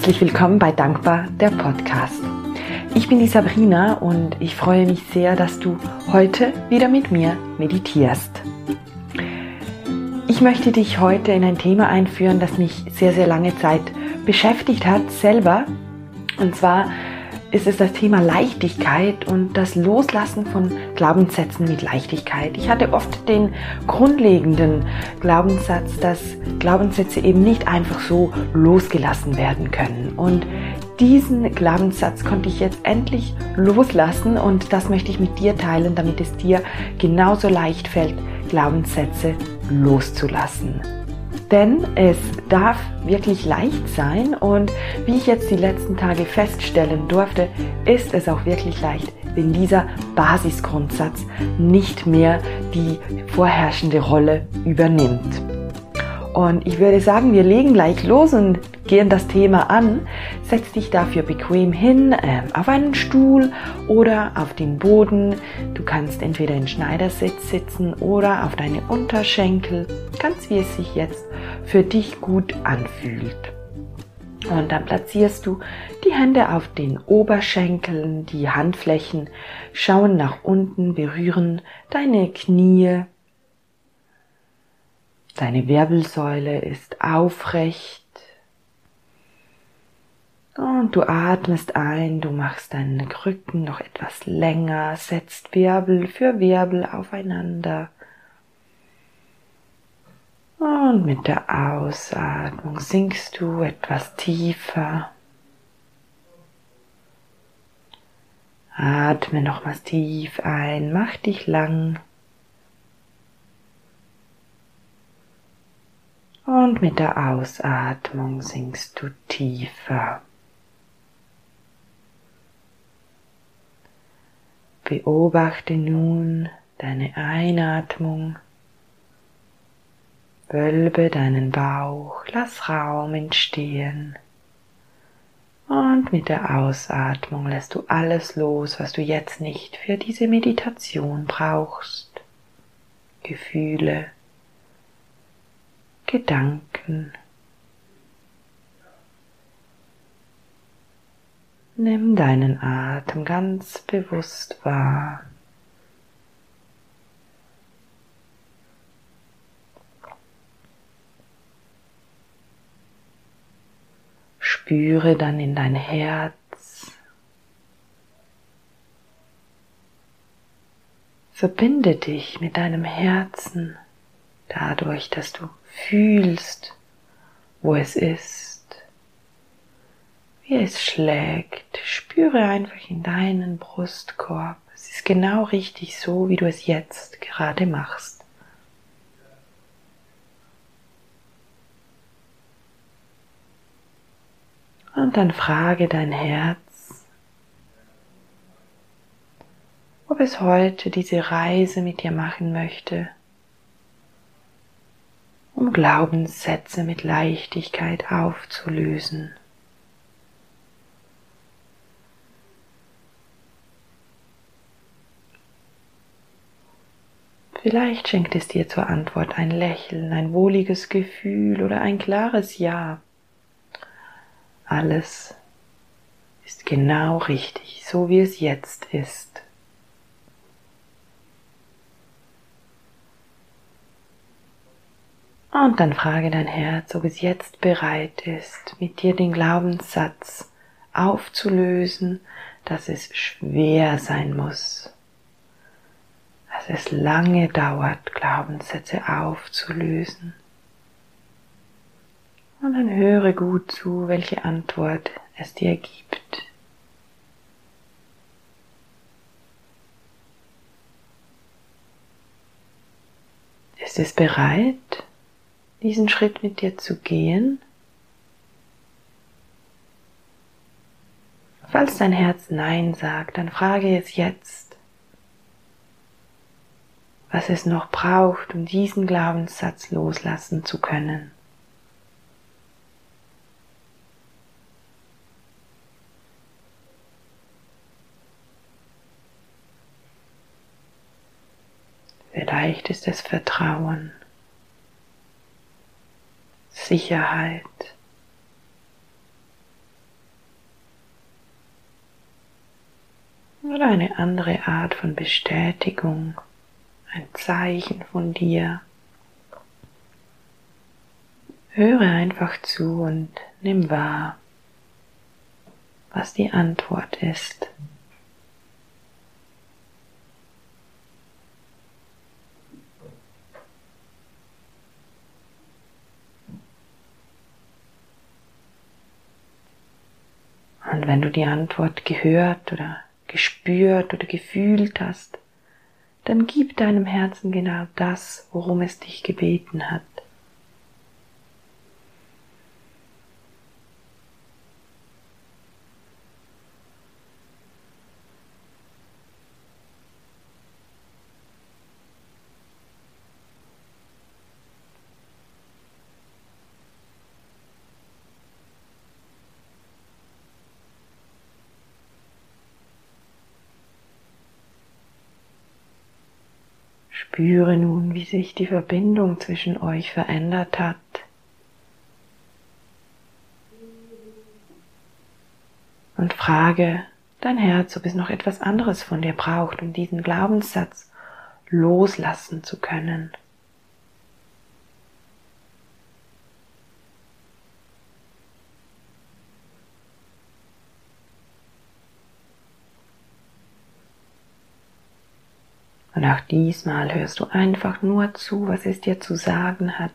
Herzlich willkommen bei Dankbar, der Podcast. Ich bin die Sabrina und ich freue mich sehr, dass du heute wieder mit mir meditierst. Ich möchte dich heute in ein Thema einführen, das mich sehr, sehr lange Zeit beschäftigt hat, selber. Und zwar ist es das Thema Leichtigkeit und das Loslassen von Glaubenssätzen mit Leichtigkeit. Ich hatte oft den grundlegenden Glaubenssatz, dass Glaubenssätze eben nicht einfach so losgelassen werden können. Und diesen Glaubenssatz konnte ich jetzt endlich loslassen und das möchte ich mit dir teilen, damit es dir genauso leicht fällt, Glaubenssätze loszulassen. Denn es darf wirklich leicht sein und wie ich jetzt die letzten Tage feststellen durfte, ist es auch wirklich leicht, wenn dieser Basisgrundsatz nicht mehr die vorherrschende Rolle übernimmt. Und ich würde sagen, wir legen gleich los und gehen das Thema an. Setz dich dafür bequem hin, äh, auf einen Stuhl oder auf den Boden. Du kannst entweder in Schneidersitz sitzen oder auf deine Unterschenkel, ganz wie es sich jetzt für dich gut anfühlt. Und dann platzierst du die Hände auf den Oberschenkeln, die Handflächen schauen nach unten, berühren deine Knie. Deine Wirbelsäule ist aufrecht. Und du atmest ein, du machst deinen Rücken noch etwas länger, setzt Wirbel für Wirbel aufeinander. Und mit der Ausatmung sinkst du etwas tiefer. Atme nochmals tief ein, mach dich lang. Und mit der Ausatmung sinkst du tiefer. Beobachte nun deine Einatmung. Wölbe deinen Bauch, lass Raum entstehen. Und mit der Ausatmung lässt du alles los, was du jetzt nicht für diese Meditation brauchst. Gefühle, Gedanken. Nimm deinen Atem ganz bewusst wahr. Spüre dann in dein Herz. Verbinde dich mit deinem Herzen dadurch, dass du fühlst, wo es ist, wie es schlägt. Spüre einfach in deinen Brustkorb. Es ist genau richtig so, wie du es jetzt gerade machst. Und dann frage dein Herz, ob es heute diese Reise mit dir machen möchte, um Glaubenssätze mit Leichtigkeit aufzulösen. Vielleicht schenkt es dir zur Antwort ein Lächeln, ein wohliges Gefühl oder ein klares Ja. Alles ist genau richtig, so wie es jetzt ist. Und dann frage dein Herz, ob es jetzt bereit ist, mit dir den Glaubenssatz aufzulösen, dass es schwer sein muss, dass es lange dauert, Glaubenssätze aufzulösen. Und dann höre gut zu, welche Antwort es dir gibt. Ist es bereit, diesen Schritt mit dir zu gehen? Falls dein Herz Nein sagt, dann frage es jetzt, was es noch braucht, um diesen Glaubenssatz loslassen zu können. Vielleicht ist es Vertrauen, Sicherheit. Oder eine andere Art von Bestätigung, ein Zeichen von dir. Höre einfach zu und nimm wahr, was die Antwort ist. Wenn du die Antwort gehört oder gespürt oder gefühlt hast, dann gib deinem Herzen genau das, worum es dich gebeten hat. Spüre nun, wie sich die Verbindung zwischen euch verändert hat. Und frage dein Herz, ob es noch etwas anderes von dir braucht, um diesen Glaubenssatz loslassen zu können. Und auch diesmal hörst du einfach nur zu, was es dir zu sagen hat.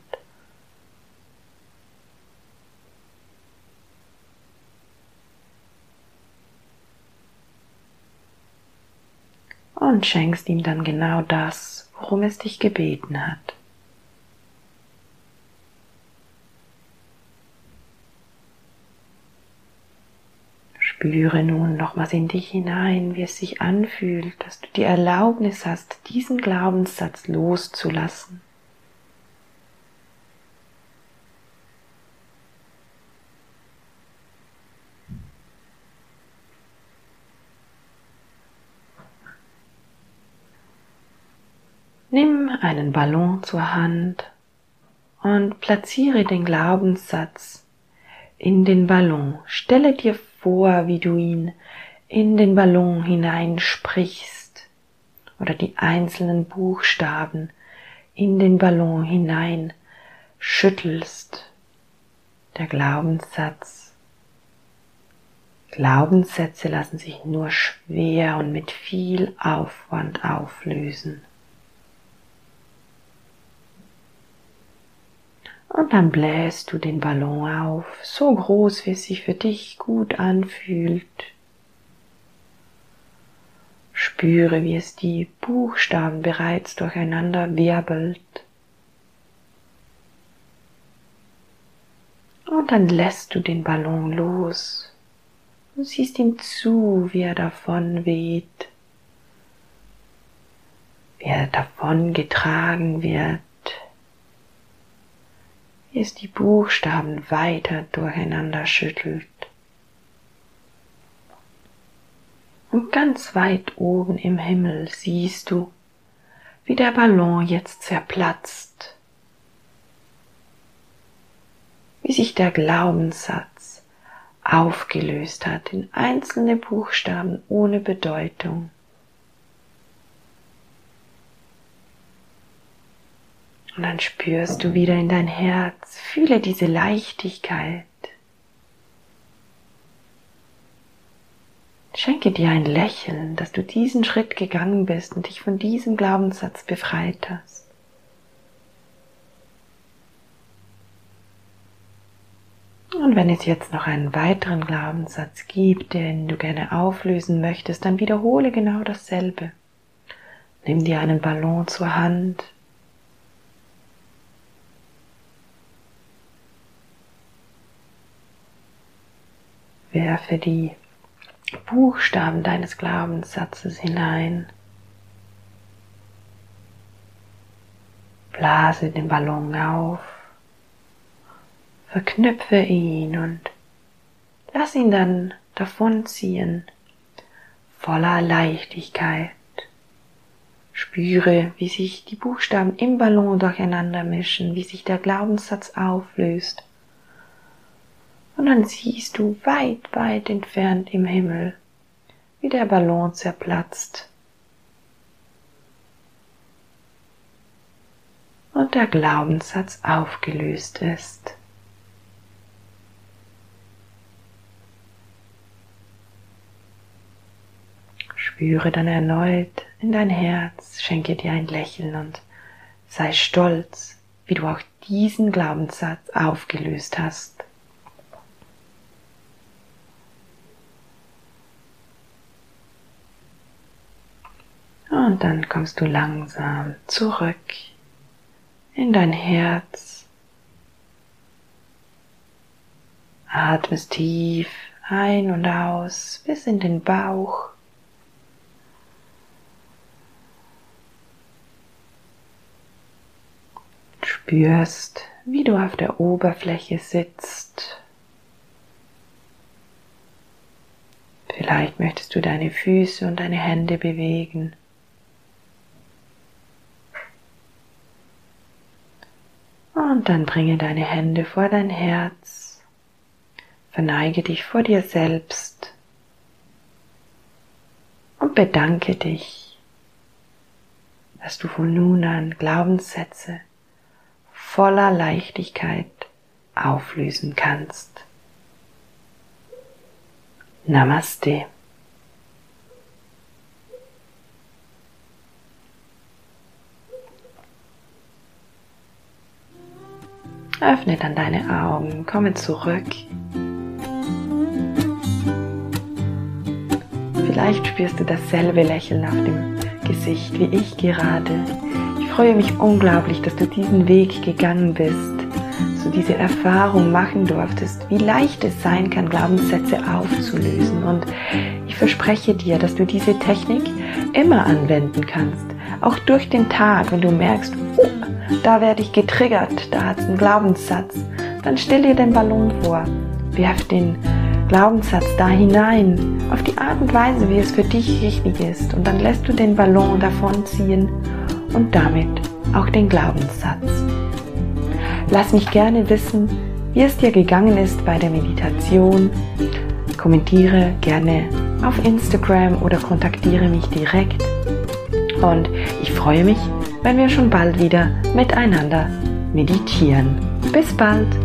Und schenkst ihm dann genau das, worum es dich gebeten hat. Spüre nun nochmals in dich hinein, wie es sich anfühlt, dass du die Erlaubnis hast, diesen Glaubenssatz loszulassen. Nimm einen Ballon zur Hand und platziere den Glaubenssatz in den Ballon. Stelle dir vor, wie du ihn in den Ballon hineinsprichst oder die einzelnen Buchstaben in den Ballon hinein schüttelst. Der Glaubenssatz. Glaubenssätze lassen sich nur schwer und mit viel Aufwand auflösen. Und dann bläst du den Ballon auf, so groß, wie es sich für dich gut anfühlt. Spüre, wie es die Buchstaben bereits durcheinander wirbelt. Und dann lässt du den Ballon los und siehst ihm zu, wie er davon weht, wie er davon getragen wird es die Buchstaben weiter durcheinander schüttelt. Und ganz weit oben im Himmel siehst du, wie der Ballon jetzt zerplatzt, wie sich der Glaubenssatz aufgelöst hat in einzelne Buchstaben ohne Bedeutung. Und dann spürst du wieder in dein Herz, fühle diese Leichtigkeit. Schenke dir ein Lächeln, dass du diesen Schritt gegangen bist und dich von diesem Glaubenssatz befreit hast. Und wenn es jetzt noch einen weiteren Glaubenssatz gibt, den du gerne auflösen möchtest, dann wiederhole genau dasselbe. Nimm dir einen Ballon zur Hand, Werfe die Buchstaben deines Glaubenssatzes hinein. Blase den Ballon auf, verknüpfe ihn und lass ihn dann davonziehen, voller Leichtigkeit. Spüre, wie sich die Buchstaben im Ballon durcheinander mischen, wie sich der Glaubenssatz auflöst und dann siehst du weit, weit entfernt im Himmel, wie der Ballon zerplatzt und der Glaubenssatz aufgelöst ist. Spüre dann erneut in dein Herz, schenke dir ein Lächeln und sei stolz, wie du auch diesen Glaubenssatz aufgelöst hast. Und dann kommst du langsam zurück in dein Herz. Atmest tief ein und aus bis in den Bauch. Spürst, wie du auf der Oberfläche sitzt. Vielleicht möchtest du deine Füße und deine Hände bewegen. Und dann bringe deine Hände vor dein Herz, verneige dich vor dir selbst und bedanke dich, dass du von nun an Glaubenssätze voller Leichtigkeit auflösen kannst. Namaste. Öffne dann deine Augen, komme zurück. Vielleicht spürst du dasselbe Lächeln auf dem Gesicht wie ich gerade freue mich unglaublich, dass du diesen Weg gegangen bist, so diese Erfahrung machen durftest, wie leicht es sein kann, Glaubenssätze aufzulösen. Und ich verspreche dir, dass du diese Technik immer anwenden kannst, auch durch den Tag, wenn du merkst, oh, da werde ich getriggert, da hat einen Glaubenssatz, dann stell dir den Ballon vor, werf den Glaubenssatz da hinein, auf die Art und Weise, wie es für dich richtig ist. Und dann lässt du den Ballon davonziehen und damit auch den Glaubenssatz. Lass mich gerne wissen, wie es dir gegangen ist bei der Meditation. Kommentiere gerne auf Instagram oder kontaktiere mich direkt. Und ich freue mich, wenn wir schon bald wieder miteinander meditieren. Bis bald!